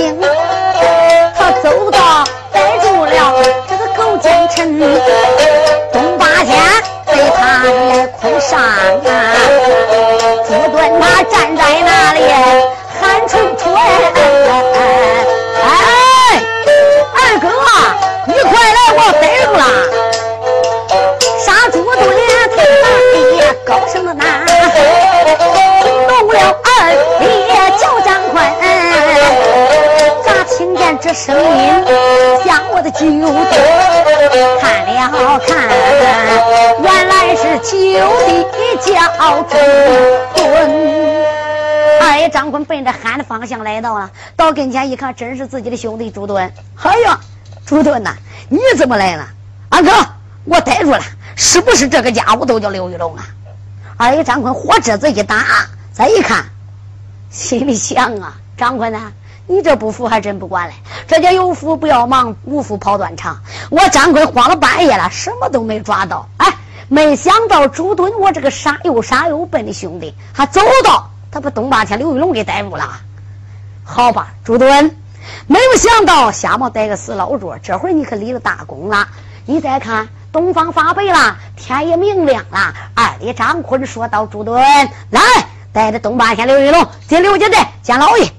声坤奔着喊的方向来到了，到跟前一看，真是自己的兄弟朱敦。哎呀，朱敦呐，你怎么来了？二哥，我逮住了，是不是这个家伙都叫刘玉龙啊？二爷张坤火折子一打，再一看，心里想啊，张坤呐。你这不服还真不管嘞！这叫有福不要忙，无福跑断肠。我张坤慌了半夜了，什么都没抓到。哎，没想到朱敦，我这个傻又傻又笨的兄弟，还走到他把东八天刘玉龙给逮住了。好吧，朱敦，没有想到瞎猫逮个死老捉，这会儿你可立了大功了。你再看，东方发白了，天也明亮了。二弟张坤说道：“朱敦，来，带着东八天刘玉龙进刘家寨见老爷。”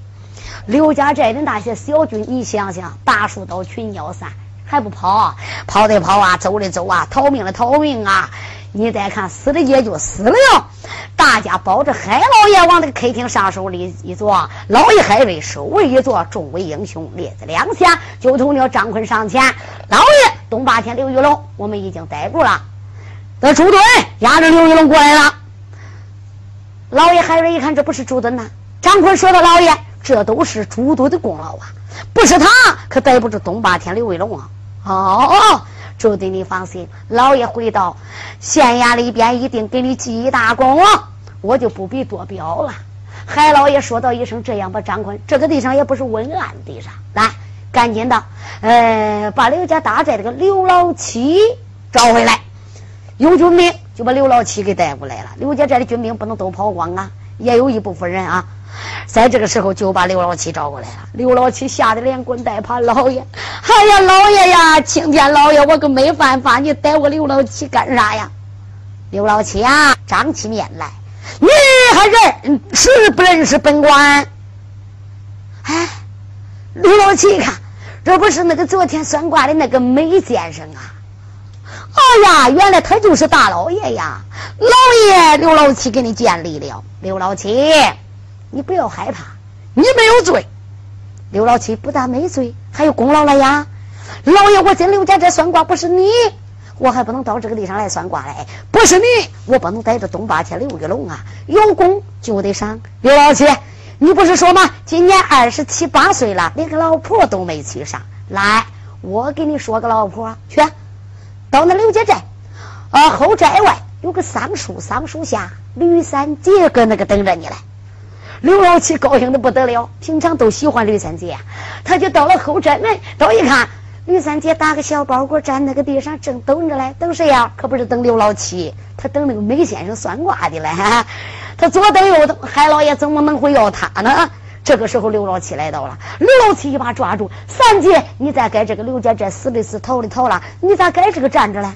刘家寨的那些小军，你想想，大树倒群鸟散，还不跑？跑的跑啊，走的走啊，逃命的逃命啊！你再看，死的也就死了。大家抱着海老爷往那个客厅上手里一坐，老爷海瑞首位一坐，众位英雄列在两下，就同了张坤上前：“老爷，东八天刘玉龙，我们已经逮住了。”那朱墩押着刘玉龙过来了。老爷海瑞一看，这不是朱墩呐。张坤说道：“老爷。”这都是朱墩的功劳啊！不是他，可逮不住东八天刘玉龙啊！哦，朱墩，你放心，老爷回到县衙里边，一定给你记一大功，我就不必多表了。海老爷说道一声：“这样吧，张坤，这个地上也不是温安地上，来，赶紧的，呃，把刘家大寨这个刘老七找回来。有军兵就把刘老七给带过来了。刘家寨的军兵不能都跑光啊，也有一部分人啊。”在这个时候，就把刘老七找过来了。刘老七吓得连滚带爬，老爷，哎呀，老爷呀，青天老爷，我可没办法，你逮我刘老七干啥呀？刘老七啊，张起面来，你还认识不认识本官？哎，刘老七一看，这不是那个昨天算卦的那个梅先生啊？哎呀，原来他就是大老爷呀！老爷，刘老七给你见礼了，刘老七。你不要害怕，你没有罪。刘老七不但没罪，还有功劳了呀！老爷，我进刘家这算卦不是你，我还不能到这个地上来算卦来。不是你，我不能带着东八天刘玉龙啊！有功就得赏。刘老七，你不是说吗？今年二十七八岁了，连个老婆都没娶上。来，我给你说个老婆去，到那刘家寨，啊后寨外有个桑树，桑树下吕三姐搁那个等着你来。刘老七高兴的不得了，平常都喜欢吕三姐，他就到了后寨门，到一看，吕三姐打个小包裹站那个地上，正等着嘞。等谁呀？可不是等刘老七，他等那个梅先生算卦的嘞。他左等右等，海老爷怎么能会要他呢？这个时候，刘老七来到了，刘老七一把抓住三姐，你再该这个刘家这死的死，逃的逃了，你咋该这个站着嘞？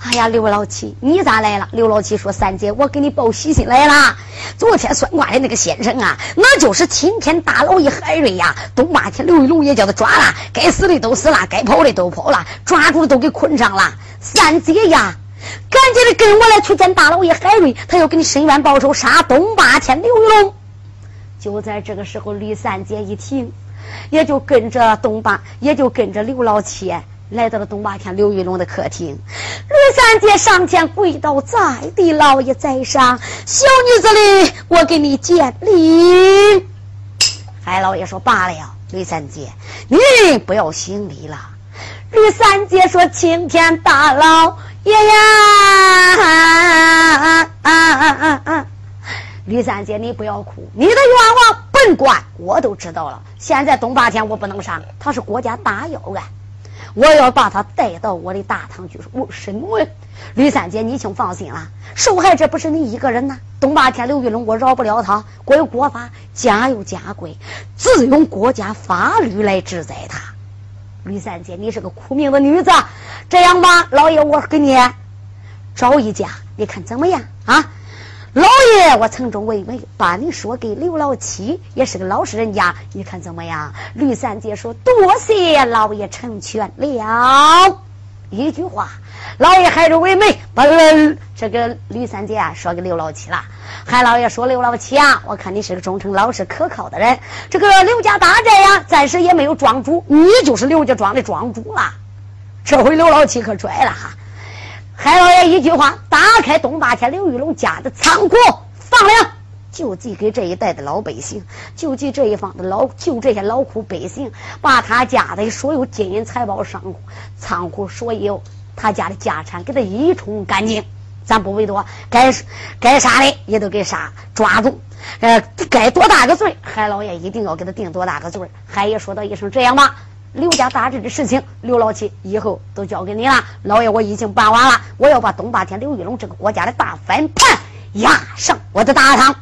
哎呀，刘老七，你咋来了？刘老七说：“三姐，我给你报喜信来了。昨天算卦的那个先生啊，那就是青天大老爷海瑞呀。东八天刘玉龙也叫他抓了，该死的都死了，该跑的都跑了，抓住的都给捆上了。三姐呀，赶紧的跟我来去见大老爷海瑞，他要给你伸冤报仇，杀东八天刘玉龙。就在这个时候，吕三姐一听，也就跟着东八，也就跟着刘老七来到了东八天刘玉龙的客厅。吕三姐上前跪倒在地，老爷在上，小女子哩，我给你见礼。海老爷说罢了，吕三姐，你不要行礼了。吕三姐说：“青天大老爷呀！”啊啊啊啊啊吕三姐，你不要哭，你的愿望本官我都知道了。现在东八天我不能上，他是国家大要案，我要把他带到我的大堂去。我审问吕三姐，你请放心了，受害者不是你一个人呐。东八天刘玉龙，我饶不了他。国有国法，家有家规，自用国家法律来制裁他。吕三姐，你是个苦命的女子，这样吧，老爷，我给你找一家，你看怎么样啊？老爷，我从中为媒，把你说给刘老七，也是个老实人家，你看怎么样？吕三姐说：“多谢老爷成全了。”一句话，老爷还是为媒，把这个吕三姐啊说给刘老七了。韩老爷说：“刘老七啊，我看你是个忠诚老实、可靠的人。这个刘家大寨呀，暂时也没有庄主，你就是刘家庄的庄主了。这回刘老七可拽了哈。”海老爷一句话，打开东八天刘玉龙家的仓库，放粮，救济给这一带的老百姓，救济这一方的老，救这些劳苦百姓，把他家的所有金银财宝、商仓库所有他家的家产给他一冲干净，咱不为多，该该杀的也都给杀，抓住，呃，该多大个罪，海老爷一定要给他定多大个罪。海爷说到一声这样吧。刘家大治的事情，刘老七以后都交给你了。老爷，我已经办完了，我要把东霸天刘玉龙这个国家的大翻盘押上我的大堂。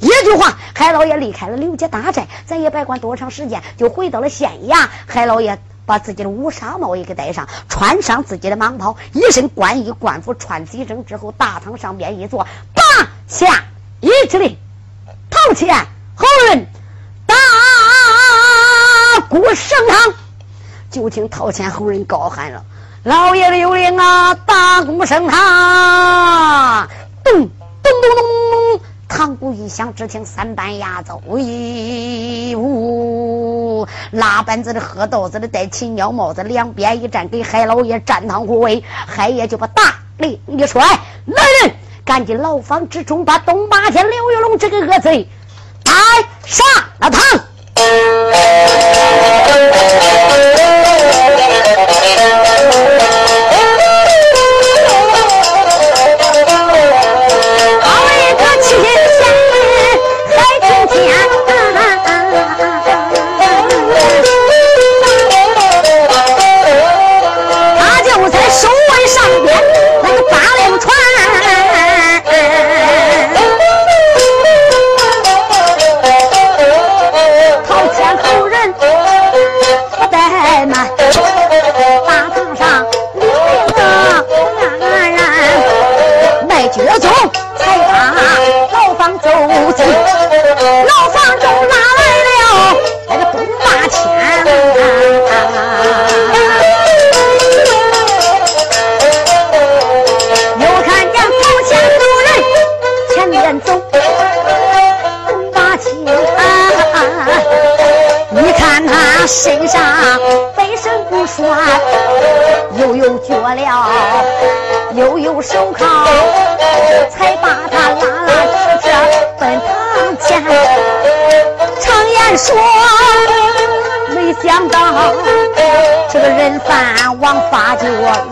一句话，海老爷离开了刘家大寨，咱也别管多长时间，就回到了县衙。海老爷把自己的乌纱帽也给戴上，穿上自己的蟒袍，一身官衣官服，穿几身之后，大堂上边一坐，八下一指令，头前后人大鼓升堂。就听陶谦后人高喊了：“老爷的有令啊，大鼓升堂，咚咚咚咚咚，堂鼓一响，只听三班压奏，喂呜，拉班子的、喝豆子的、戴秦鸟帽子，两边一站，给海老爷站堂护卫。海爷就把大令一甩，来人，赶紧牢房之中把东八天刘玉龙这个恶贼带上了堂。”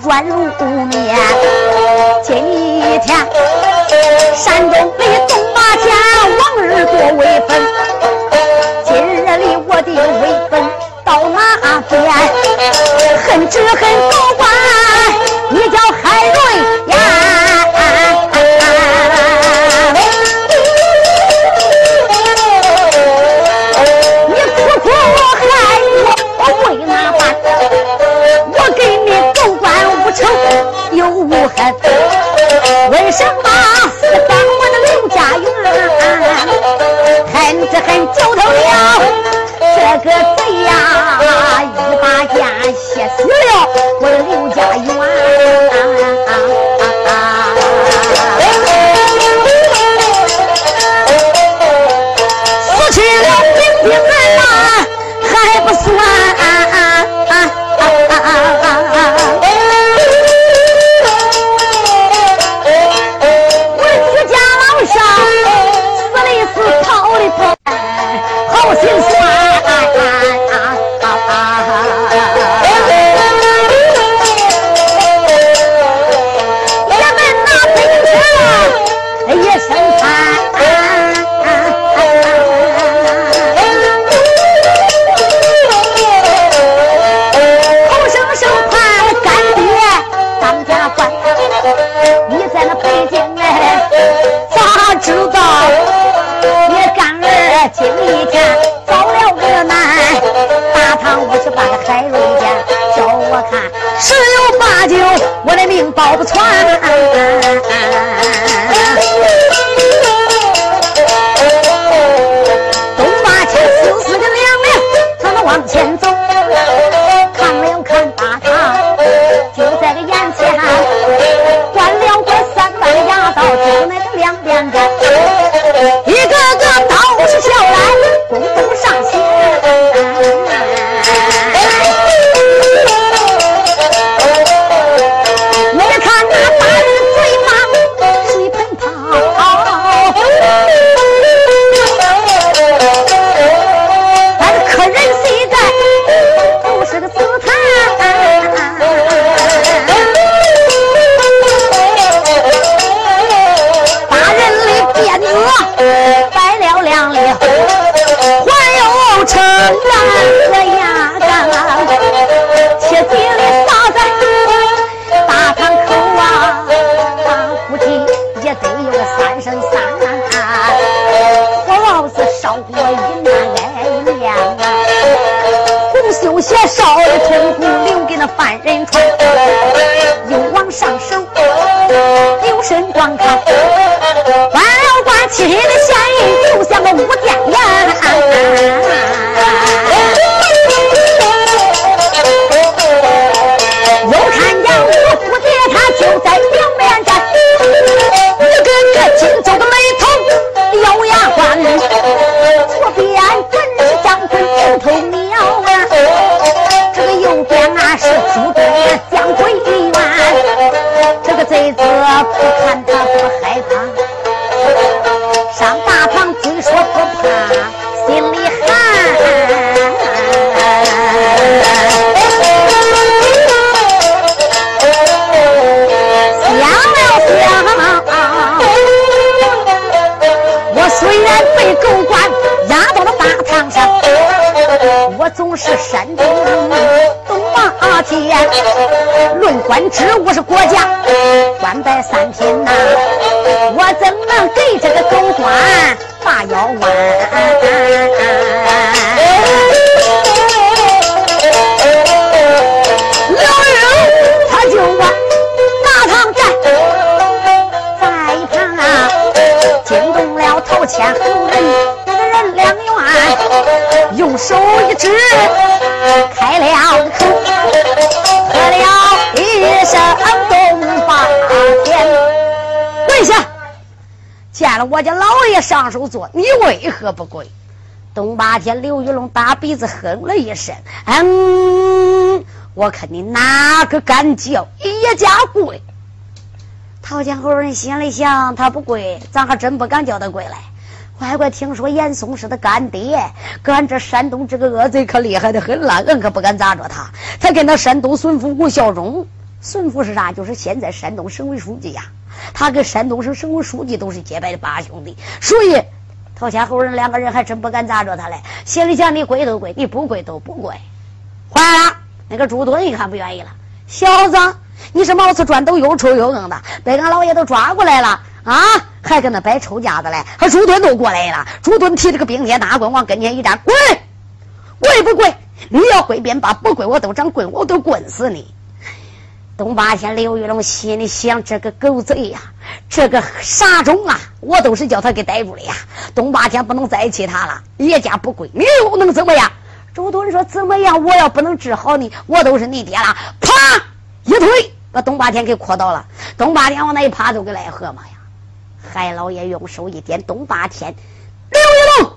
软如面，今我总是山东东马天，论官职我是国家官拜三品呐，我怎能给这个狗官把腰弯？刘墉他就往大堂站，在一旁啊惊动了头前后人那个人两员，用手一指，开了口，喝了一声东八天，跪下，见了我家老爷上手坐，你为何不跪？东八天，刘玉龙打鼻子哼了一声，嗯，我看你哪个敢叫叶家跪？陶江侯人心里想，他不跪，咱还真不敢叫他跪来。乖乖，听说严嵩是他干爹，搁俺这山东这个恶贼可厉害的很了，俺可不敢砸着他。他跟那山东孙府吴孝忠，孙府是啥？就是现在山东省委书记呀。他跟山东省省委书记都是结拜的八兄弟，所以陶谦后人两个人还真不敢砸着他嘞。心里想：你跪都跪，你不跪都不跪。坏了，那个朱敦一看不愿意了，小子，你是毛刺砖头又臭又硬的，被俺老爷都抓过来了啊！还跟那摆臭架子嘞？还朱敦都过来了，朱敦提着个冰铁大棍往跟前一站，滚，跪不跪？你要跪便罢，不跪我都长棍，我都棍死你！东八天刘玉龙心里想：这个狗贼呀，这个傻种啊，我都是叫他给逮住了呀！东八天不能再气他了，叶家不跪，你又能怎么样？朱敦说：“怎么样？我要不能治好你，我都是你爹了。”啪，一推把东八天给磕倒了。东八天往那一趴，就给癞蛤蟆呀！海老爷用手一点，东八天，刘玉龙，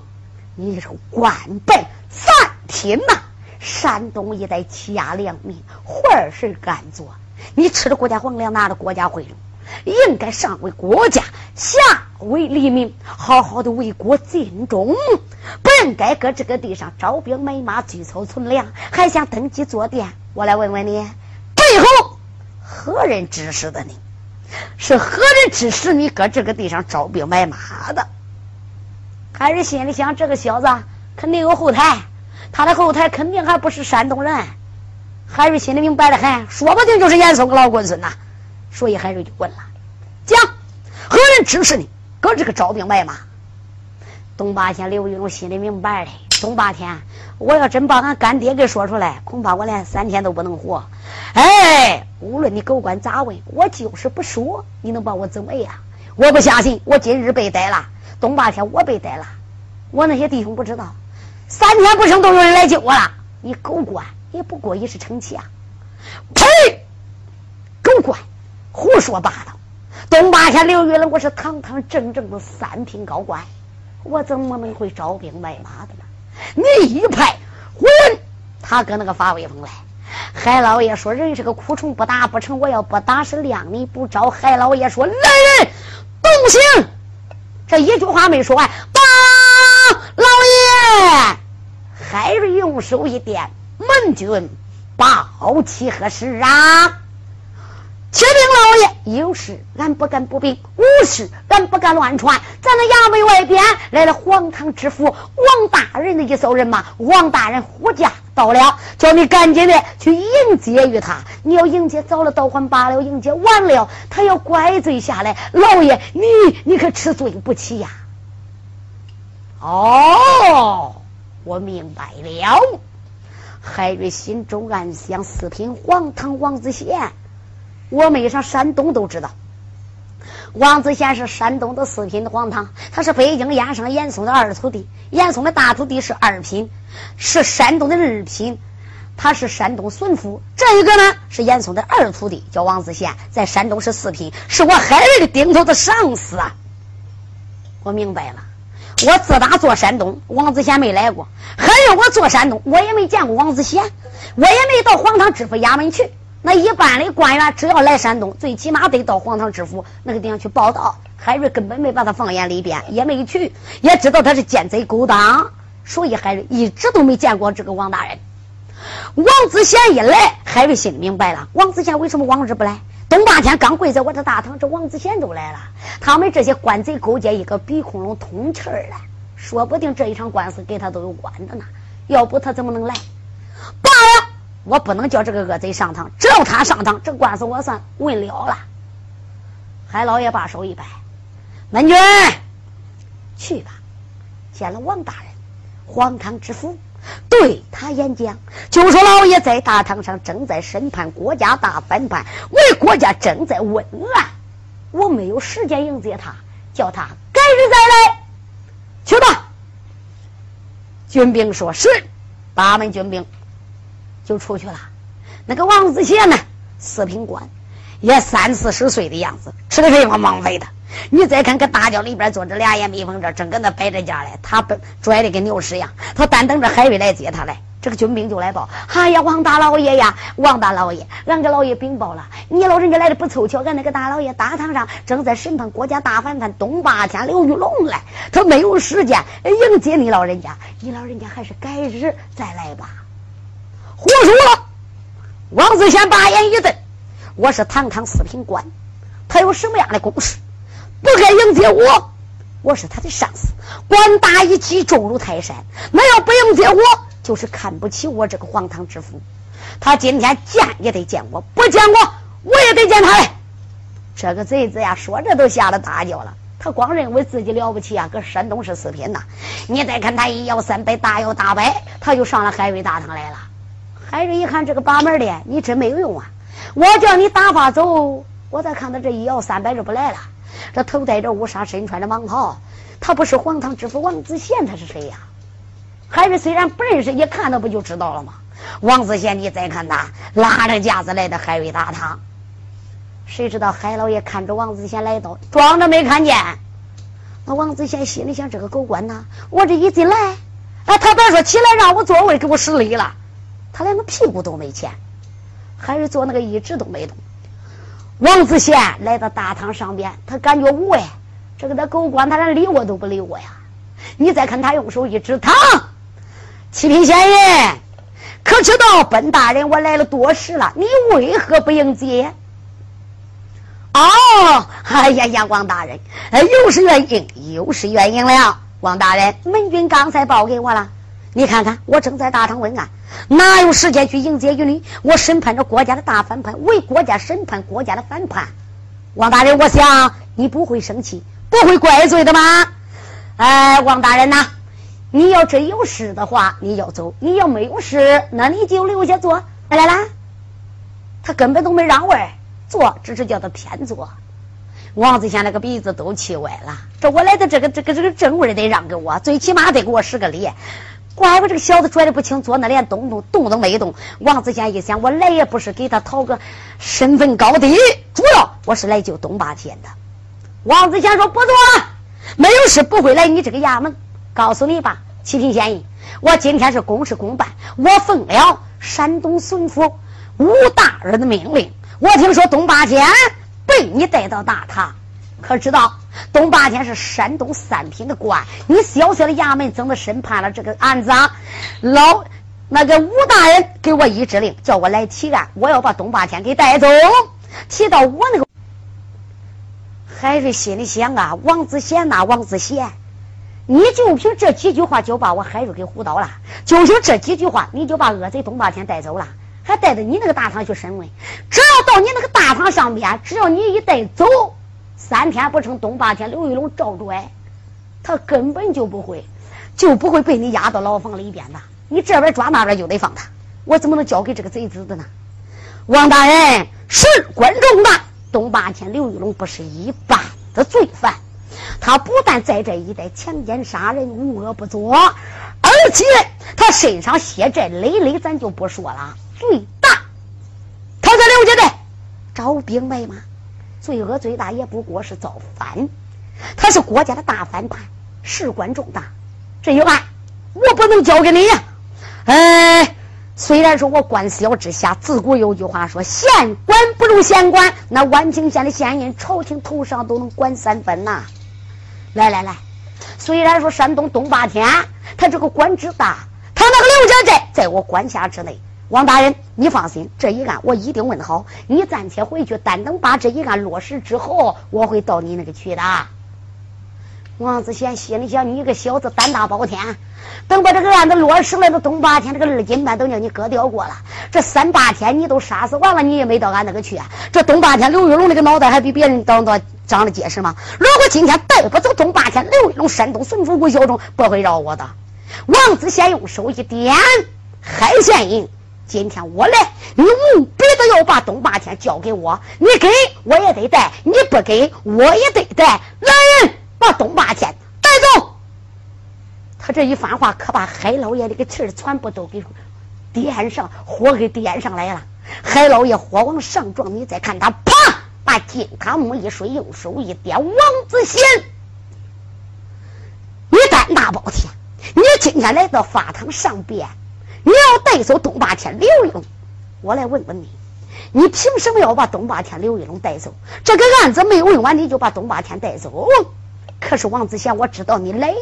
你是官拜三品呐！山东一带欺压良民，坏事干做。你吃了国家皇粮，拿了国家贿赂，应该上为国家，下为黎民，好好的为国尽忠，不应该搁这个地上招兵买马、聚草存粮，还想登基坐殿。我来问问你，背后何人指使的你？是何人指使你搁这个地上招兵买马的？还是心里想，这个小子肯定有后台，他的后台肯定还不是山东人。海瑞心里明白的很，说不定就是严嵩个老棍孙呐。所以海瑞就问了：“讲何人指使你搁这个招兵买马？”东八天，刘玉龙心里明白的。东八天，我要真把俺干爹给说出来，恐怕我连三天都不能活。哎，无论你狗官咋问，我就是不说，你能把我怎么样？我不相信，我今日被逮了。东八天，我被逮了。我那些弟兄不知道，三天不成都有人来救我了。你狗官也不过一时逞气啊！呸！狗官，胡说八道！东八天，刘玉龙，我是堂堂正正的三品高官，我怎么能会招兵买马的呢？你一派混，他搁那个发威风来。海老爷说：“人是个苦虫，不打不成。我要不打是亮你不招。”海老爷说：“来人，动刑！”这一句话没说完，报老爷。海瑞用手一点，门军报齐何事啊？启禀老爷，有事俺不敢不禀，无事俺不敢乱传。咱那衙门外边来了黄堂知府王大人的一艘人马，王大人护驾到了，叫你赶紧的去迎接于他。你要迎接早了倒还罢了，迎接晚了他要怪罪下来。老爷，你你可吃罪不起呀！哦，我明白了。海瑞心中暗想：四品黄堂王子贤。我没上山东都知道，王子贤是山东的四品的皇堂，他是北京燕上严嵩的二徒弟，严嵩的大徒弟是二品，是山东的二品，他是山东巡抚。这一个呢是严嵩的二徒弟，叫王子贤，在山东是四品，是我海瑞的顶头的上司啊！我明白了，我自打做山东，王子贤没来过，海瑞我做山东，我也没见过王子贤，我也没到皇堂知府衙门去。那一般的官员只要来山东，最起码得到皇堂知府那个地方去报道。海瑞根本没把他放眼里边，也没去，也知道他是奸贼勾当，所以海瑞一直都没见过这个王大人。王子贤一来，海瑞心里明白了：王子贤为什么往日不来？东八天刚跪在我这大堂，这王子贤都来了。他们这些官贼勾结一个鼻孔窿通气儿了，说不定这一场官司跟他都有关的呢。要不他怎么能来？罢了。我不能叫这个恶贼上堂，只要他上堂，这官司我算问了了。海老爷把手一摆，门军去吧，见了王大人，皇堂之福，对他演讲，就说老爷在大堂上正在审判国家大翻盘，为国家正在问案，我没有时间迎接他，叫他改日再来。去吧。军兵说是，八门军兵。就出去了。那个王子贤呢？四品官，也三四十岁的样子，吃的肥胖忙肥的。你再看，看大轿里边坐着俩眼蜜蜂，这正搁那摆着架嘞。他不拽的跟牛屎一样，他单等着海瑞来接他来。这个军兵就来报：“哎呀，王大老爷呀，王大老爷，俺给老爷禀报了，你老人家来的不凑巧，俺那个大老爷大堂上正在审判国家大反叛东八天刘玉龙来，他没有时间迎接你老人家，你老人家还是改日再来吧。”胡说了！王子贤把眼一瞪：“我是堂堂四品官，他有什么样的公事，不该迎接我？我是他的上司，官大一级，重如泰山。那要不迎接我，就是看不起我这个皇堂之福。他今天见也得见我，不见我，我也得见他嘞。这个贼子呀，说着都吓得大叫了。他光认为自己了不起啊，搁山东是四品呐。你再看他一摇三摆，大摇大摆，他就上了海瑞大堂来了。”海瑞一看这个把门的，你真没有用啊！我叫你打发走，我再看他这一摇三摆就不来了。这头戴着乌纱，身穿着蟒袍，他不是皇堂知府王子贤，他是谁呀？海瑞虽然不认识，一看他不就知道了吗？王子贤，你再看他拉着架子来的海瑞大堂，谁知道海老爷看着王子贤来到，装着没看见。那王子贤心里想：这个狗官呐，我这一进来，哎，他别说起来让我座位，给我失礼了。他连个屁股都没牵，还是坐那个椅子都没动。王子贤来到大堂上边，他感觉无哎，这个他狗官他连理我都不理我呀！你再看他用手一指，他七品县人，可知道本大人我来了多时了？你为何不迎接？哦，哎呀呀，王大人，哎又是原因，又是原因了。王大人，门军刚才报给我了。你看看，我正在大堂问案，哪有时间去迎接于你？我审判着国家的大反叛，为国家审判国家的反叛。王大人，我想你不会生气，不会怪罪的吗？哎，王大人呐，你要真有事的话，你要走；你要没有事，那你就留下坐。来来来，他根本都没让位坐，只是叫他偏坐。王子贤那个鼻子都气歪了。这我来的这个这个这个正位得让给我，最起码得给我施个礼。怪不这个小子拽的不轻，坐那连动动动都没动。王子贤一想，我来也不是给他讨个身份高低，主要我是来救东八天的。王子贤说：“不坐，没有事不会来你这个衙门。告诉你吧，启平县尹，我今天是公事公办，我奉了山东巡抚吴大人的命令。我听说东八天。”被你带到大堂，可知道东八天是山东三品的官？你小小的衙门怎么审判了这个案子？啊？老那个吴大人给我一指令，叫我来提案，我要把东八天给带走。提到我那个，海瑞心里想啊，王子贤呐，王子贤，你就凭这几句话就把我海瑞给唬倒了，就凭这几句话你就把恶贼东八天带走了。还带着你那个大堂去审问，只要到你那个大堂上边，只要你一带走，三天不成，东八天刘玉龙照拽，他根本就不会，就不会被你压到牢房里边的。你这边抓，那边就得放他。我怎么能交给这个贼子的呢？王大人，事关重大，东八天刘玉龙不是一般的罪犯，他不但在这一带强奸杀人，无恶不作，而且他身上血债累累，咱就不说了。最大，他在刘家的招兵买马，罪恶最大也不过是造反。他是国家的大反派，事关重大。这一案我不能交给你呀。哎，虽然说我官小之下，自古有句话说“县官不如县管”，那万清县的县印，朝廷头上都能管三分呐。来来来，虽然说山东东八天，他这个官职大，他那个刘家寨在我管辖之内。王大人，你放心，这一案我一定问好。你暂且回去，但等把这一案落实之后，我会到你那个去的。王子贤心里想：你个小子胆大包天，等把这个案子落实了，这东八天这个二斤半都叫你割掉过了。这三八天你都杀死完了，你也没到俺那个去。这东八天刘玉龙那个脑袋还比别人长得长得结实吗？如果今天带不走东八天，刘玉龙山东巡抚吴小忠不会饶我的。王子贤用手一点，海县印。今天我来，你务必的要把东八天交给我。你给我也得带，你不给我也得带。来人，把东八天带走。他这一番话，可把海老爷这个气儿全部都给点上，火给点上来了。海老爷火往上撞，你再看他，啪，把金塔木一摔，用手一点，王子贤，你胆大包天，你今天来到法堂上边。你要带走东八天刘玉龙，我来问问你，你凭什么要把东八天刘玉龙带走？这个案子没问完，你就把东八天带走？可是王子贤，我知道你来意，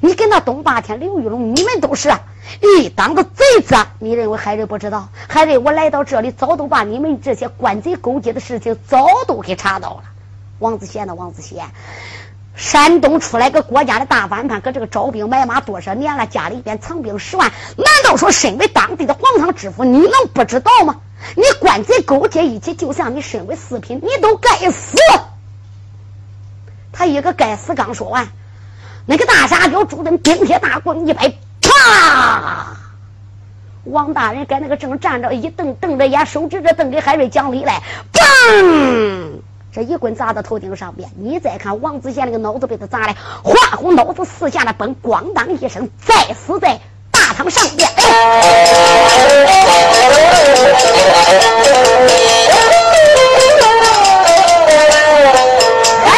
你跟那东八天刘玉龙，你们都是一当个贼子。你认为海瑞不知道？海瑞，我来到这里，早都把你们这些官贼勾结的事情早都给查到了。王子贤呢？王子贤。山东出来个国家的大反叛，搁这个招兵买马多少年了，家里边藏兵十万，难道说身为当地的皇上之父，你能不知道吗？你官贼勾结一起，就像你身为四品，你都该死。他一个该死刚说完，那个大傻彪朱棣冰铁大棍一摆，啪！王大人搁那个正站着，一瞪瞪着眼，手指着瞪给海瑞讲理来，嘣！这一棍砸到头顶上边，你再看王子贤那个脑子被他砸的花红，脑子四下的崩，咣当一声，再死在大堂上边。哎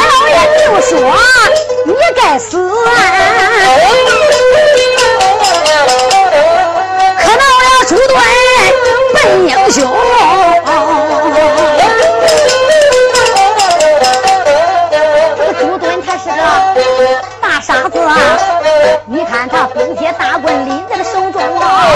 老爷就说：“你该死啊！可恼了朱棣本英雄。”是个大傻子啊！你看他冰铁大棍拎在了手中啊，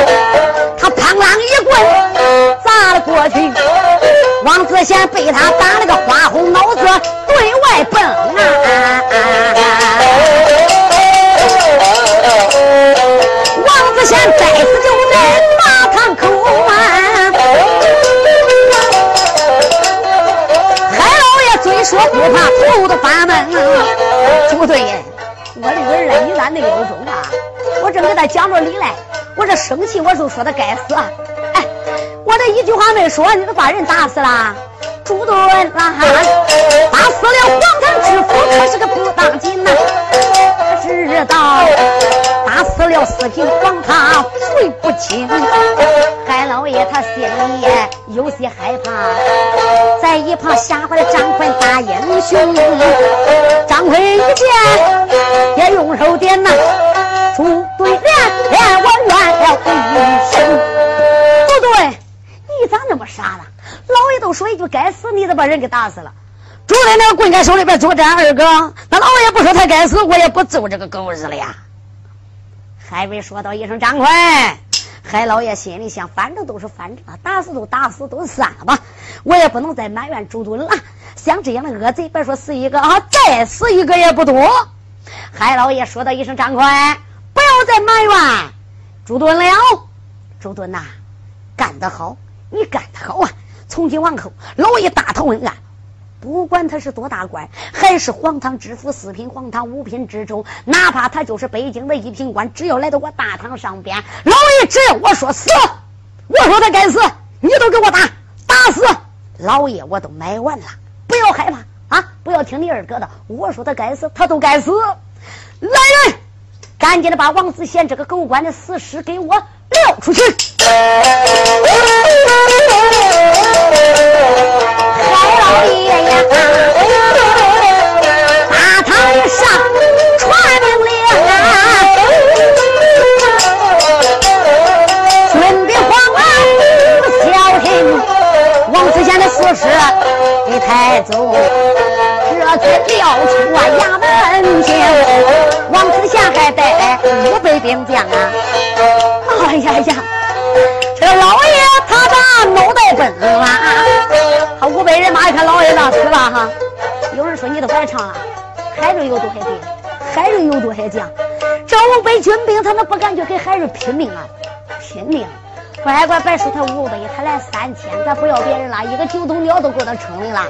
生气，我就说他该死。哎，我这一句话没说，你都把人打死了。朱敦啊，打死了皇堂之福，可是个不当紧呐。知道打死了四品皇堂罪不轻。海老爷他心里有些害怕，在一旁吓坏了张坤大英雄。张坤一见，也用手点呐，朱敦连连我了一声。朱敦，你咋那么傻呢？老爷都说一句该死，你咋把人给打死了？住在那个棍在手里边作战二哥，那老爷不说他该死，我也不揍这个狗日了呀。海瑞说道一声张坤。海老爷心里想，反正都是反正，打死都打死，都算了吧。我也不能再埋怨朱敦了。像这样的恶贼，别说死一个啊，再死一个也不多。海老爷说道一声：“张坤，不要再埋怨朱敦了。朱敦呐，干得好，你干得好啊！从今往后，老爷大头问案。”不管他是多大官，还是皇堂知府、四品皇堂、五品知州，哪怕他就是北京的一品官，只要来到我大堂上边，老爷只要我说死，我说他该死，你都给我打，打死老爷我都买完了。不要害怕啊！不要听你二哥的，我说他该死，他都该死。来人，赶紧的把王子贤这个狗官的死尸给我撂出去。老爷呀，大堂上传命令啊，军兵慌啊，小心王子贤的死尸给抬走。这才撂出啊王子贤还带五百兵将啊！哎呀呀，这老爷他把脑袋崩了。他五百人马一看老爷那死了哈，有人说你都白唱了。海瑞有多海兵？海瑞有多海将？这五百军兵他们不敢去跟海瑞拼命啊，拼命！乖乖，别说他五百，他来三千，咱不要别人了，一个九头鸟都够他撑的了。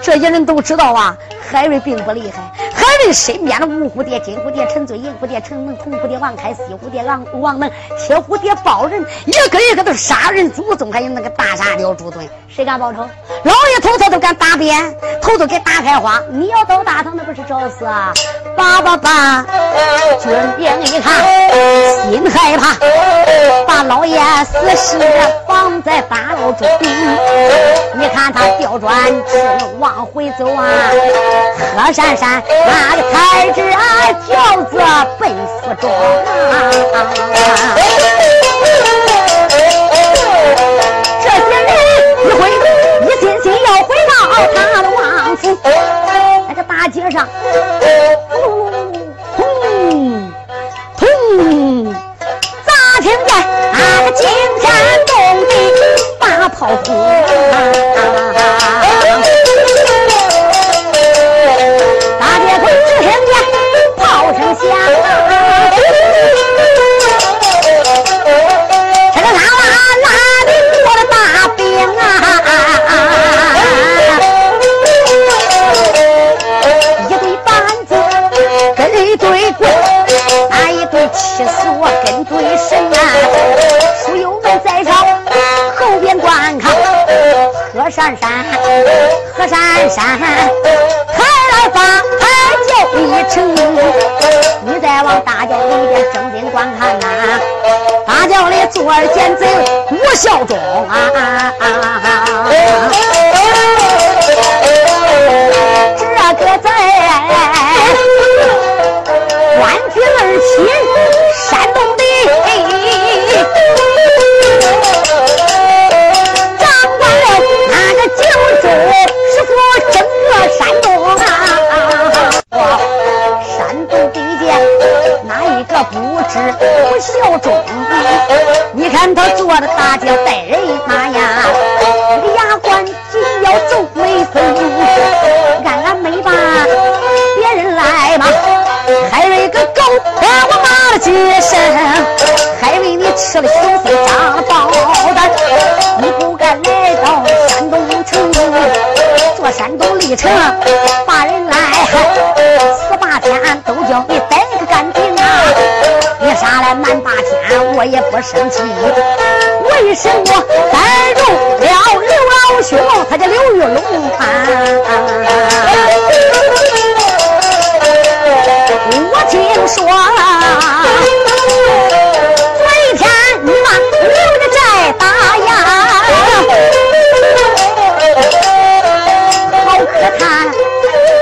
这些人都知道啊，海瑞并不厉害。海瑞身边的五蝴蝶、金蝴蝶、陈醉、银蝴蝶、陈能、铜蝴蝶、王开、西蝴蝶、王王能、铁蝴蝶、豹人，一个一个都是杀人祖宗。还有那个大傻雕朱敦，谁敢报仇？老爷头头都敢打扁，头都给打开花。你要到大堂，那不是找死啊？叭叭叭！军兵一看，心害怕，把老爷死。是放在八路中，你看他调转车往回走啊，何珊珊那个太子啊，轿子奔府中啊。吴孝忠啊，生气。为什么栽入了刘老兄？他叫刘玉龙啊！我听说昨天你妈刘家寨打呀，好可叹，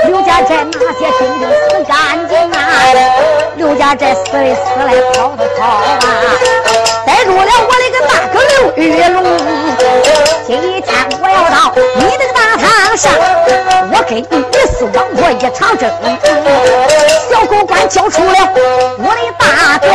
刘家寨那些兵丁死干净啊！刘家寨死的死来，跑的跑啊！玉龙，今天我要到你的大堂上，我给你四王婆一场争。小狗官交出了我的大哥，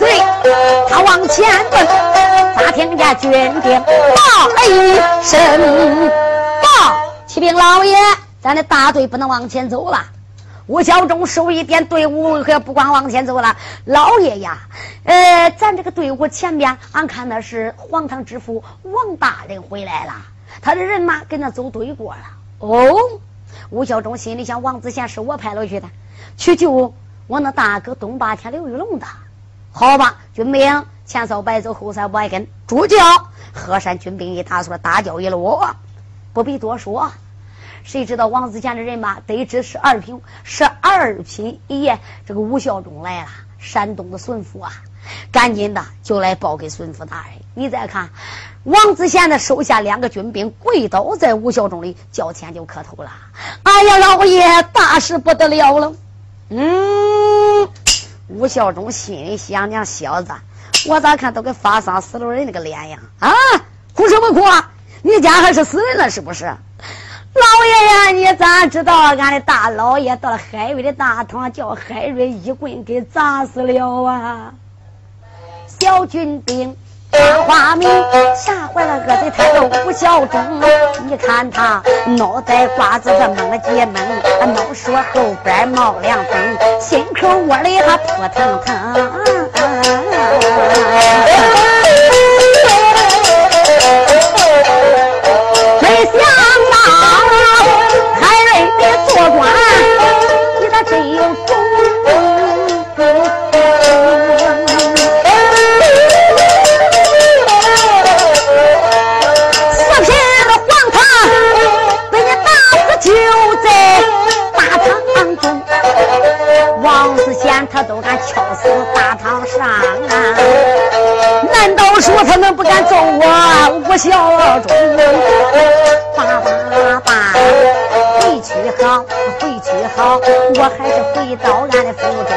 是这个恶贼，他往前奔，咋听见军兵报一声：“报，启禀老爷，咱的大队不能往前走了。”吴小忠手一点队伍，可不光往前走了。老爷呀，呃，咱这个队伍前边，俺看那是黄堂之父王大人回来了，他的人马跟他走对过了。哦，吴小忠心里想，王子贤是我派了去的，去救我那大哥东八天刘玉龙的。好吧，军兵前扫白走，后三不挨跟，主教河山军兵一打说大叫一路，不必多说。谁知道王子贤的人马得知是二品，是二品爷这个吴孝忠来了，山东的巡抚啊，赶紧的就来报给巡抚大人。你再看，王子贤的手下两个军兵跪倒在吴孝忠的脚前就磕头了。哎呀，老爷，大事不得了了！嗯，吴孝忠心里想：娘小子，我咋看都跟发丧死了人那个脸样啊！哭什么哭？啊？你家还是死人了是不是？老爷呀，你咋知道俺的大老爷到了海瑞的大堂，叫海瑞一棍给砸死了啊？小军兵大花名，吓坏了恶贼，他叫吴孝忠。你看他脑袋瓜子他蒙几蒙，脑勺后边冒凉风，心口窝里还扑腾腾。没想。做官，你咋真有种？王思贤他都敢敲死大堂上啊！难道说他们不敢揍我？吴小忠？爸爸爸。回去好，回去好，我还是回到俺的府中。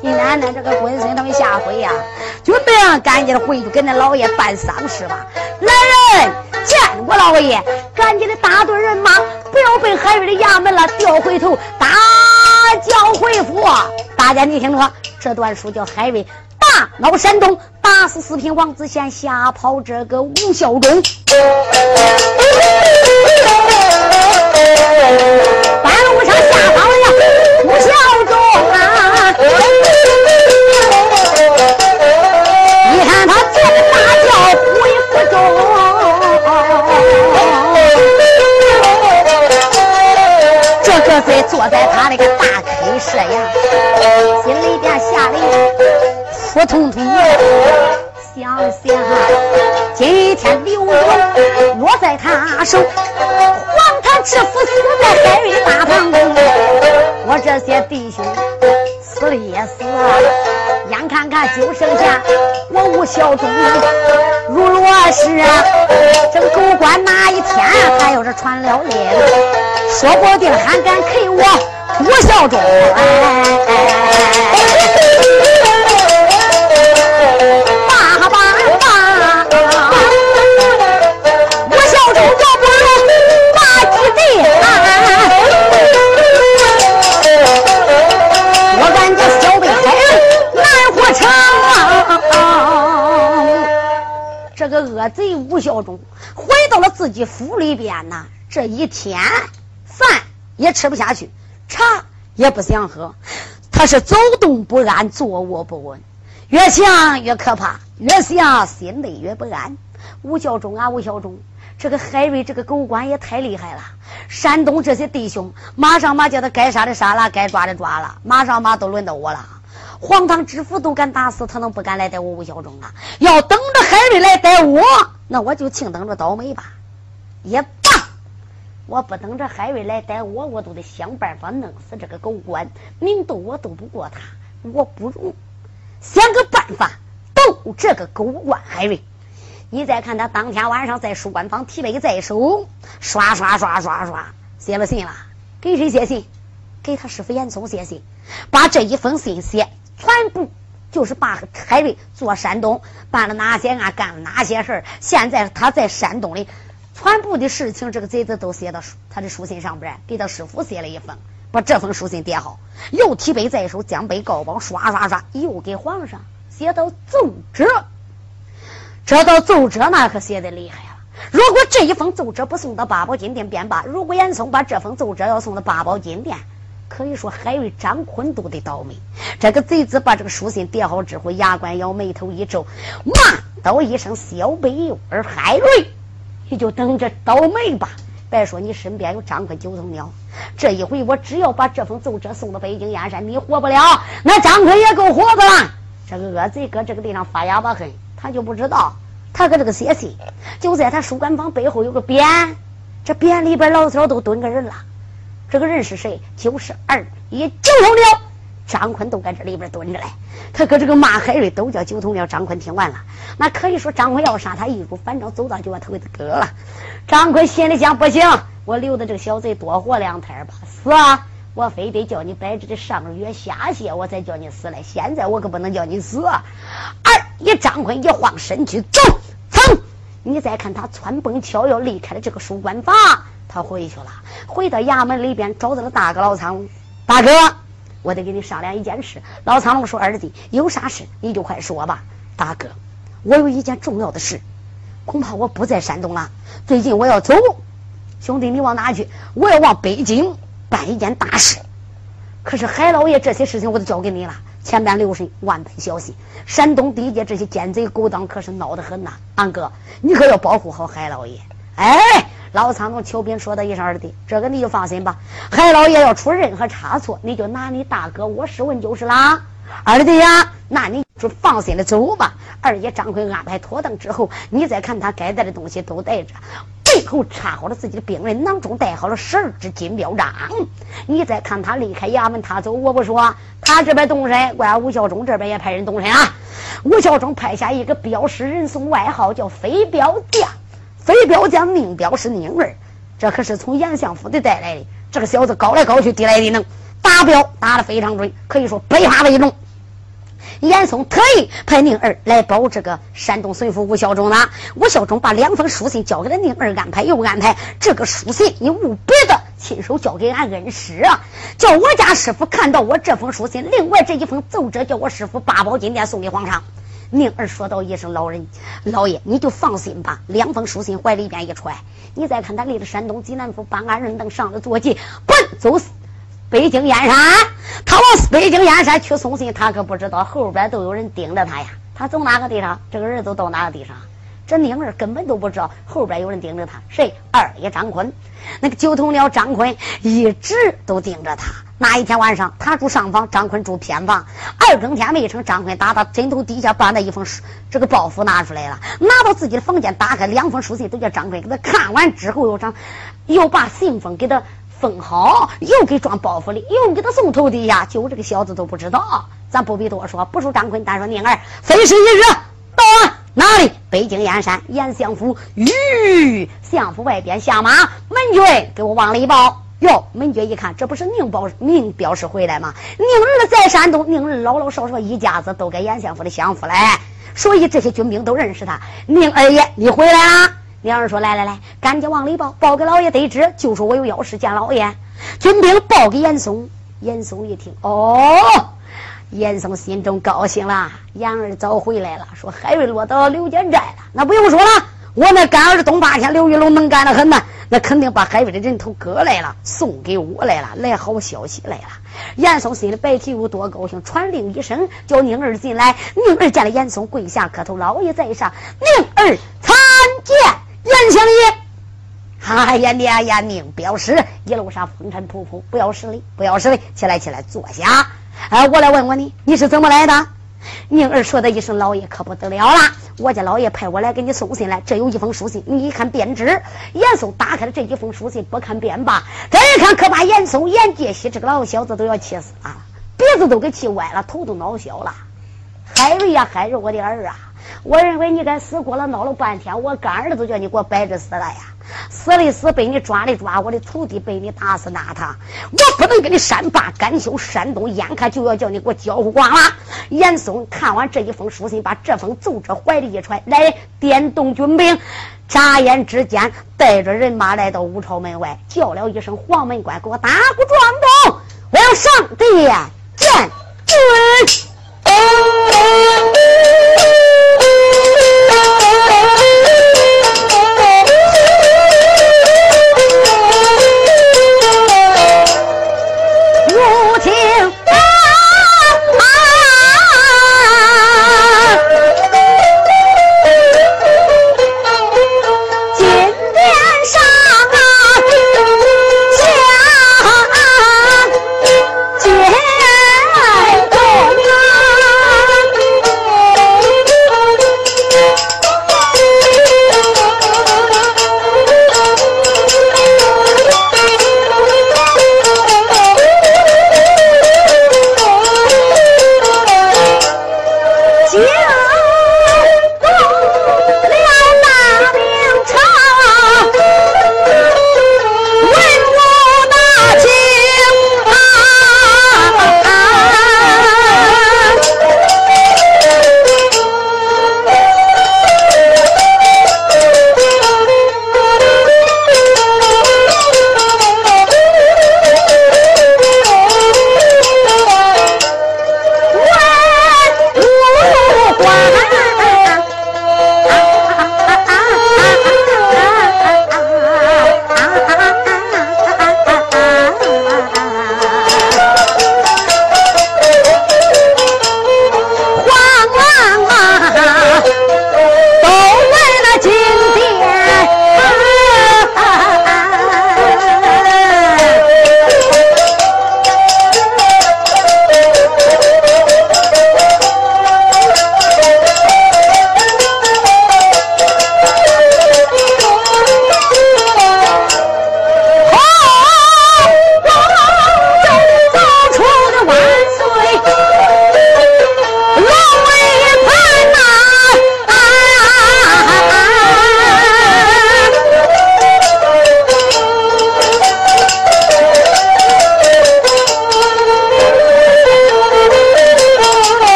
你奶奶这个龟孙他们下回呀，就这样赶紧回去给那老爷办丧事吧。来人，见过老爷，赶紧的大队人马，不要被海瑞的衙门了调回头，打教会府。大家你听着，这段书叫海瑞大闹山东，打死四品王子贤，吓跑这个吴孝忠。半路上吓跑这个贼坐在他那个大坑舍呀，心里边吓得扑通通。想想今天刘荣落在他手。知府死在海瑞大堂中，我这些弟兄死了也死了，眼看看就剩下我吴孝忠。如若是这个狗官哪一天还要是传了令，说不定还敢啃我，吴孝忠。爸爸爸，吴孝忠，我不能骂你贼。我感觉小贝好难活成。这个恶贼吴孝忠回到了自己府里边呐，这一天。饭也吃不下去，茶也不想喝，他是走动不安，坐卧不稳，越想越可怕，越想心内越不安。吴孝忠啊，吴孝忠，这个海瑞这个狗官也太厉害了。山东这些弟兄，马上马叫他该杀的杀了，该抓的抓了，马上马都轮到我了。黄堂知府都敢打死，他能不敢来逮我吴孝忠啊？要等着海瑞来逮我，那我就请等着倒霉吧。也，我不等着海瑞来逮我，我都得想办法弄死这个狗官。明斗我斗不过他，我不如想个办法斗这个狗官海瑞。你再看他当天晚上在书官房提杯在手，刷刷刷刷刷写了信了，给谁写信？给他师傅严嵩写信，把这一封信写。全部就是把海瑞做山东办了哪些案，干了哪些事儿。现在他在山东里，全部的事情，这个贼子都写到他的书信上边，给他师傅写了一封，把这封书信叠好，又提笔在手，将杯告报，刷刷刷，又给皇上写到奏折。这到奏折那可写的厉害了。如果这一封奏折不送到八宝金殿便罢，如果严嵩把这封奏折要送到八宝金殿。可以说，海瑞、张坤都得倒霉。这个贼子把这个书信叠好之后，牙关咬，眉头一皱，骂道一声：“小北，而海瑞，你就等着倒霉吧！别说你身边有张坤九头鸟，这一回我只要把这封奏折送到北京燕山，你活不了，那张坤也够活的了。这个恶贼搁这个地方发哑巴恨，他就不知道，他搁这个写信，就在他书官房背后有个匾，这匾里边老早都蹲个人了。这个人是谁？就是二爷九头鸟张坤都在这里边蹲着嘞。他搁这个骂海瑞，都叫九头鸟张坤听完了，那可以说张坤要杀他，一股反正走到就把头给割了。张坤心里想：不行，我留的这个小贼多活两天吧。死啊！我非得叫你摆着的上月下血，我才叫你死嘞。现在我可不能叫你死。二一张坤一晃身躯走，走！你再看他蹿蹦跳跃离开了这个书官房。他回去了，回到衙门里边，找到了大哥老苍。大哥，我得跟你商量一件事。老苍龙说：“儿子，有啥事你就快说吧。”大哥，我有一件重要的事，恐怕我不在山东了。最近我要走，兄弟，你往哪去？我要往北京办一件大事。可是海老爷这些事情我都交给你了，千般留神，万般小心。山东地界这些奸贼勾当可是闹得很呐。安哥，你可要保护好海老爷。哎。老苍龙求兵说的一声：“二弟，这个你就放心吧。海老爷要出任何差错，你就拿你大哥我试问就是啦。二弟呀，那你就放心的走吧。二爷张奎安排妥当之后，你再看他该带的东西都带着，背后插好了自己的兵刃，囊中带好了十二支金标章。你再看他离开衙门，他走，我不说，他这边动身，关吴孝忠这边也派人动身啊。吴孝忠派下一个镖师人送外号叫飞镖将。”飞镖将命镖是宁儿，这可是从杨相府的带来的。这个小子高来高去，低来低能，打镖打得非常准，可以说百发百中。严嵩特意派宁儿来保这个山东巡抚吴孝忠呢。吴孝忠把两封书信交给了宁儿，安排又安排这个书信，你务必的亲手交给俺恩师啊，叫我家师傅看到我这封书信。另外这一封奏折，叫我师傅八宝金殿送给皇上。宁儿说道一声：“老人，老爷，你就放心吧。两封书信怀里边一揣，你再看他离了山东济南府，办案人等上了坐骑，滚走北京燕山。他往北京燕山去送信，他可不知道后边都有人盯着他呀。他走哪个地方，这个人都到哪个地方。这宁儿根本都不知道后边有人盯着他。谁？二爷张坤，那个九头鸟张坤一直都盯着他。”那一天晚上，他住上房，张坤住偏房。二更天没成，张坤打到枕头底下，把那一封书这个包袱拿出来了，拿到自己的房间，打开两封书信，都叫张坤给他看完之后，又张又把信封给他封好，又给装包袱里，又给他送头底下。就这个小子都不知道，咱不必多说。不说张坤，单说宁儿，非是一日到啊，哪里？北京燕山严相府，吁，相府外边下马，门军给我往里报。哟，门军一看，这不是宁保宁表示回来吗？宁儿在山东，宁儿老老少少一家子都该严相府的相府嘞，所以这些军兵都认识他。宁二爷，你回来啦！宁儿说：“来来来，赶紧往里报，报给老爷得知，就说我有要事见老爷。”军兵报给严嵩，严嵩一听，哦，严嵩心中高兴了，杨儿早回来了，说海瑞落到刘家寨了，那不用说了，我那干儿子东八天刘玉龙能干得很呐，那肯定把海瑞的人头割来了，送给我来了，来好消息来了。严嵩心里白提有多高兴，传令一声，叫宁儿进来。宁儿见了严嵩，跪下磕头，老爷在上，宁儿参见严相爷。哎呀，你呀，宁表示一路上风尘仆仆，不要失礼，不要失礼，起来起来，坐下。哎，我来问问你，你是怎么来的？宁儿说的一声：“老爷可不得了了，我家老爷派我来给你送信来，这有一封书信，你一看便知。”严嵩打开了这几封书信，不看便罢，再一看，可把严嵩、严介西这个老小子都要气死了，鼻子都给气歪了，头都恼笑了。海瑞呀，海瑞，我的儿啊！我认为你该死过了，闹了半天，我干儿子叫你给我摆着死了呀！死的死，被你抓的抓，我的徒弟被你打死那他，我不能跟你善罢甘休，山东眼看就要叫你给我交乎光了。严嵩看完这一封书信，把这封奏折怀里一揣，来点动军兵。眨眼之间，带着人马来到武朝门外，叫了一声：“黄门关，给我打鼓撞动，我要上殿见君。”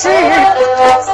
是。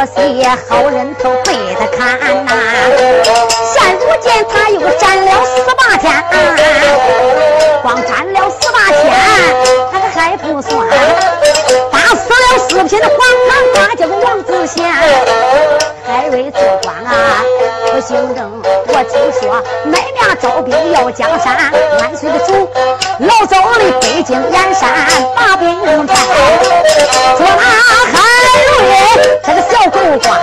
多些好人头被他砍呐！现如今他又占了十八天，光占了十八天。还不算，打死了四品黄堂大将王子贤。海瑞做官啊，不行政。我听说买粮招兵要江山，万岁的主老早的北京燕山把兵派，捉拿海瑞这个小狗官。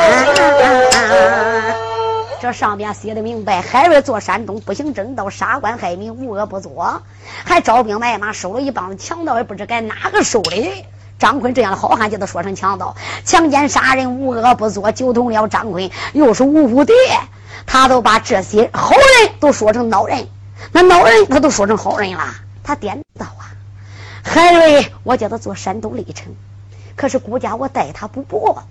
这上边写的明白，海瑞做山东不行正道，杀官害民，无恶不作，还招兵买马，收了一帮子强盗，也不知该哪个收的。张坤这样的好汉，叫他说成强盗，强奸杀人，无恶不作，就同了张坤又是无辜的，他都把这些好人都说成孬人，那孬人他都说成好人了，他颠倒啊！海瑞，我叫他做山东历城，可是顾家我待他不薄，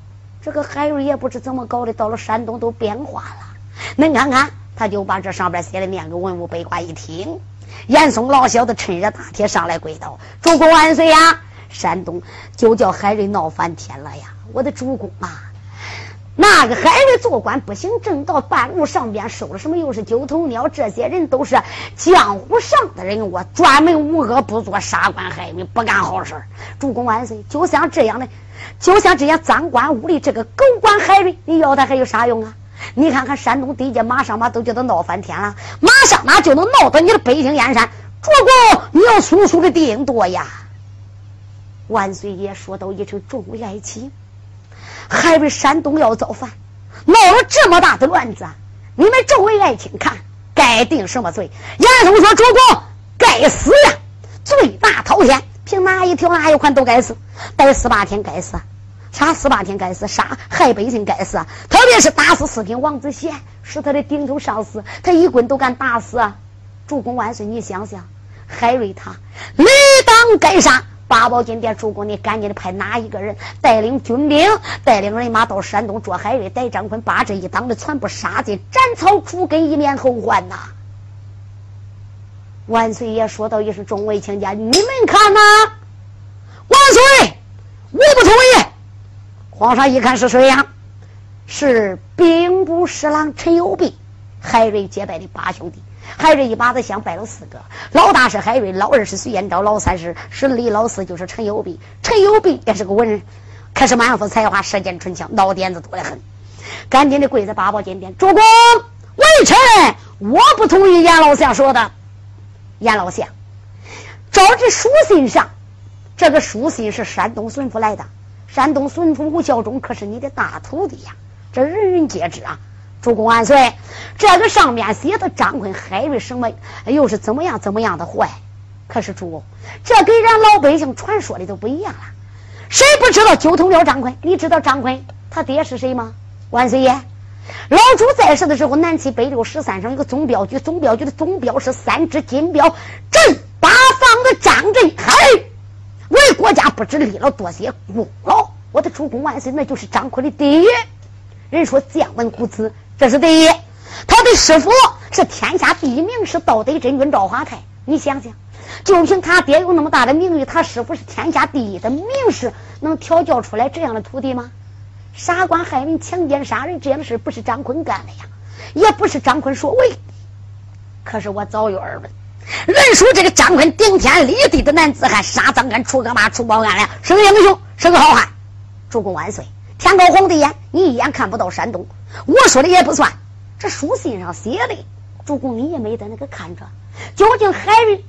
这个海瑞也不知怎么搞的，到了山东都变化了。恁看看，他就把这上边写的念给文武百官一听。严嵩老小子趁热打铁上来跪倒：“主公万岁呀！山东就叫海瑞闹翻天了呀！我的主公啊，那个海瑞做官不行正道，半路上边收了什么？又是九头鸟，这些人都是江湖上的人物，专门无恶不作，杀官害民，不干好事主公万岁！就像这样的，就像这样赃官污吏，这个狗官海瑞，你要他还有啥用啊？”你看看山东地界，马上嘛都叫他闹翻天了，马上嘛就能闹到你的北京燕山。主公，你要速速的定夺呀！万岁爷说到一声：“众位爱卿，还为山东要造反，闹了这么大的乱子，你们众位爱卿看，该定什么罪？”严嵩说：“主公，该死呀！罪大滔天，凭哪一条哪一款都该死，待十八天该死。”杀十八天该死，杀害百姓该死，特别是打死四品王子贤，是他的顶头上司，他一棍都敢打死。主公万岁！你想想，海瑞他理当该杀。八宝金殿，主公你赶紧的派哪一个人带领军兵，带领人马到山东捉海瑞，逮张坤，把这一党的全部杀尽，斩草除根，以免后患呐！万岁爷说道：“也是众位卿家，你们看呐！”万岁，我不同意。皇上一看是谁呀？是兵部侍郎陈友弼，海瑞结拜的八兄弟。海瑞一把子香拜了四个，老大是海瑞，老二是徐延昭，老三是是李，老四就是陈友弼。陈友弼也是个文人，可是满腹才华，舌尖唇枪，脑点子多得很。赶紧的跪在八宝金殿，主公，微臣我不同意严老相说的。严老相，照这书信上，这个书信是山东孙府来的。山东孙府吴孝忠可是你的大徒弟呀，这人人皆知啊！主公万岁！这个上面写的张坤、海瑞什么，又是怎么样怎么样的坏？可是主公，这跟咱老百姓传说的都不一样了。谁不知道九头鸟张坤？你知道张坤他爹是谁吗？万岁爷，老朱在世的时候，南七北六十三省一个总镖局，总镖局的总镖是三支金镖镇八方的张镇海。为国家不知立了多些功劳，我的主公万岁，那就是张坤的爹。人说将门虎子，这是第一。他的师傅是天下第一名士道德真君赵华泰。你想想，就凭他爹有那么大的名誉，他师傅是天下第一的名士，能调教出来这样的徒弟吗？杀官害民、强奸杀人这样的事，不是张坤干的呀，也不是张坤所为。可是我早有耳闻。人说这个张坤顶天立地的男子汉，杀赃官、除恶霸、除暴安了，是个英雄，是个好汉。主公万岁！天高皇帝远，你一眼看不到山东。我说的也不算，这书信上写的，主公你也没在那个看着。究竟海瑞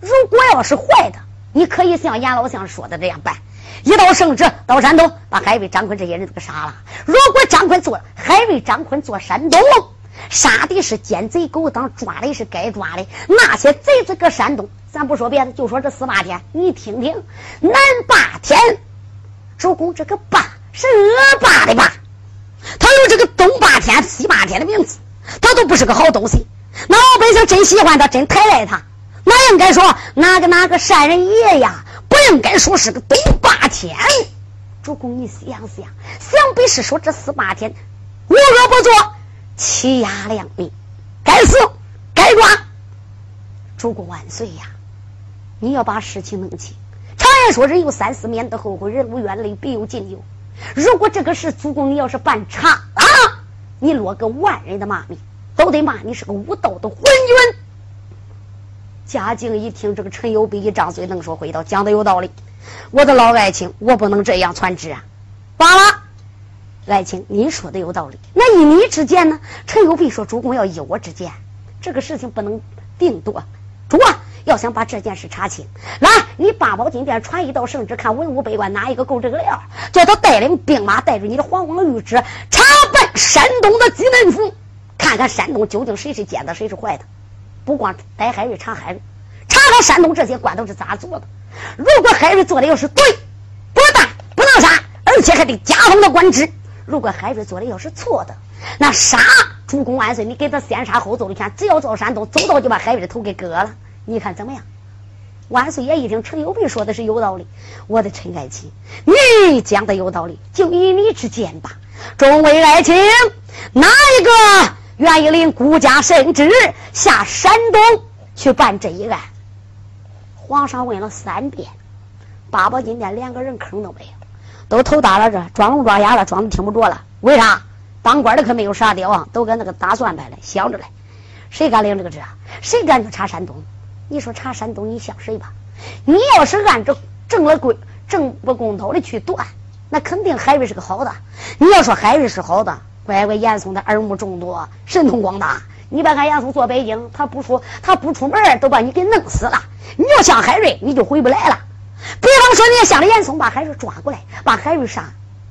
如果要是坏的，你可以像严老相说的这样办：一道圣旨到山东，把海瑞、张坤这些人都给杀了。如果张坤做海瑞、张坤做山东。杀的是奸贼狗党，抓的是该抓的。那些贼子搁山东，咱不说别的，就说这四八天，你听听，南霸天，主公这个霸是恶霸的霸，他有这个东霸天、西霸天的名字，他都不是个好东西。老百姓真喜欢他，真抬爱他，那应该说哪个哪个善人爷呀，不应该说是个东霸天。主公，你想想，想必是说这四霸天无恶不作，欺压良民，该死该抓。主公万岁呀！你要把事情弄清。常言说，人有三思，免得后悔；人无远虑，必有近忧。如果这个事，主公你要是办差了，你落个万人的骂名，都得骂你是个无道的昏君。嘉靖一听，这个陈友弼一张嘴，能说会道，讲的有道理。我的老爱卿，我不能这样传旨啊！罢了，爱卿，你说的有道理。那依你之见呢？陈友弼说：“主公要依我之见，这个事情不能定夺。主啊，要想把这件事查清，来，你八宝金殿传一道圣旨，看文武百官哪一个够这个料，叫他带领兵马，带着你的皇宫御旨，查办山东的济南府，看看山东究竟谁是奸的，谁是坏的。不光逮海瑞，查海瑞，查查山东这些官都是咋做的。”如果海瑞做的要是对，不但不能杀，而且还得加封他官职；如果海瑞做的要是错的，那杀主公万岁！你给他先杀后奏的权，只要到山东，走到就把海瑞的头给割了。你看怎么样？万岁爷一听陈友弼说的是有道理，我的陈爱卿，你讲的有道理，就以你之见吧。众位爱卿，哪一个愿意领孤家圣旨下山东去办这一案？皇上问了三遍，八宝金殿连个人坑都没有，都头大了，这装聋装哑了，装的听不着了。为啥？当官的可没有傻屌，都跟那个打算盘的，想着嘞。谁敢领这个职啊？谁敢去查山东？你说查山东，你像谁吧？你要是按照正了规、正不公道的去断，那肯定海瑞是个好的。你要说海瑞是好的，乖乖，严嵩的耳目众多，神通广大。你别看严嵩坐北京，他不出他不出门，都把你给弄死了。你要像海瑞，你就回不来了。比方说，你要像了严嵩，把海瑞抓过来，把海瑞杀，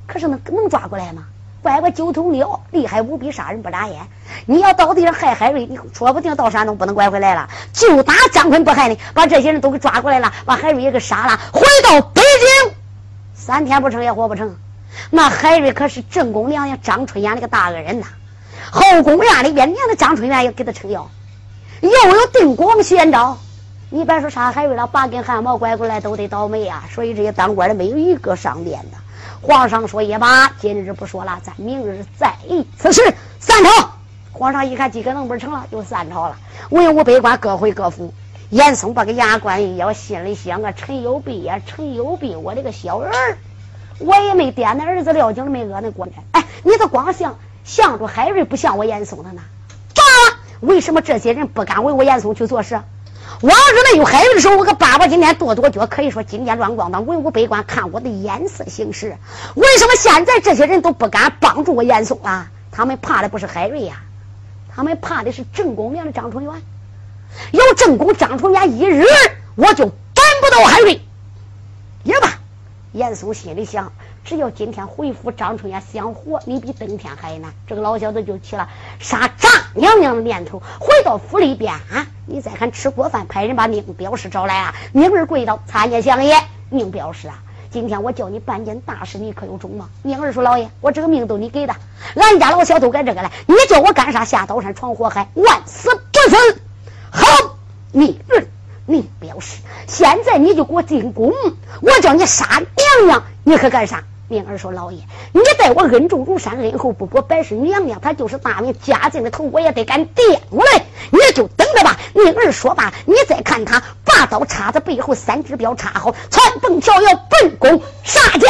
可是能能抓过来吗？拐个，九头鸟厉害无比，杀人不眨眼。你要到地上害海瑞，你说不定到山东不能拐回来了。就打张昆不害你，把这些人都给抓过来了，把海瑞也给杀了，回到北京，三天不成也活不成。那海瑞可是正宫娘娘张春燕那个大恶人呐。后宫院里边，娘的张春燕也给他撑腰，又有定光宣召，你别说杀海瑞了，把根汗毛拐过来都得倒霉啊！所以这些当官的没有一个上殿的。皇上说也罢，今日不说了，咱明日再议此事。散朝。皇上一看几个能不成了，就散朝了。文武百官各回各府。严嵩把个牙关一咬，心里想啊：陈友弼呀，陈友弼，我这个小儿，我也没点那儿子撂井，没讹那官。哎，你这光想。向着海瑞不像我严嵩的呢，炸了。为什么这些人不敢为我严嵩去做事？往日没有海瑞的时候，我个爸爸今天跺跺脚，可以说金殿乱咣当，文武百官看我的眼色行事。为什么现在这些人都不敢帮助我严嵩啊？他们怕的不是海瑞呀，他们怕的是正宫娘的张春元。有正宫张春元一日，我就扳不到海瑞。也罢，严嵩心里想。只要今天回府，张春燕想活，你比登天还难。这个老小子就起了杀张娘娘的念头。回到府里边啊，你再看吃过饭，派人把宁表师找来啊。宁儿跪倒参见相爷。宁表师啊，今天我叫你办件大事，你可有种吗？宁儿说：“老爷，我这个命都你给的，俺家老小都干这个了，你叫我干啥？下刀山闯火海，万死不辞。好，宁儿，宁表示，现在你就给我进宫，我叫你杀娘娘，你可干啥？”命儿说：“老爷，你待我恩重如山，恩厚不薄。百是娘娘，她就是大明家境的头，我也得敢掂过来。你就等着吧。”宁儿说罢，你再看他拔刀插在背后，三只镖插好，窜蹦跳跃，奔宫杀去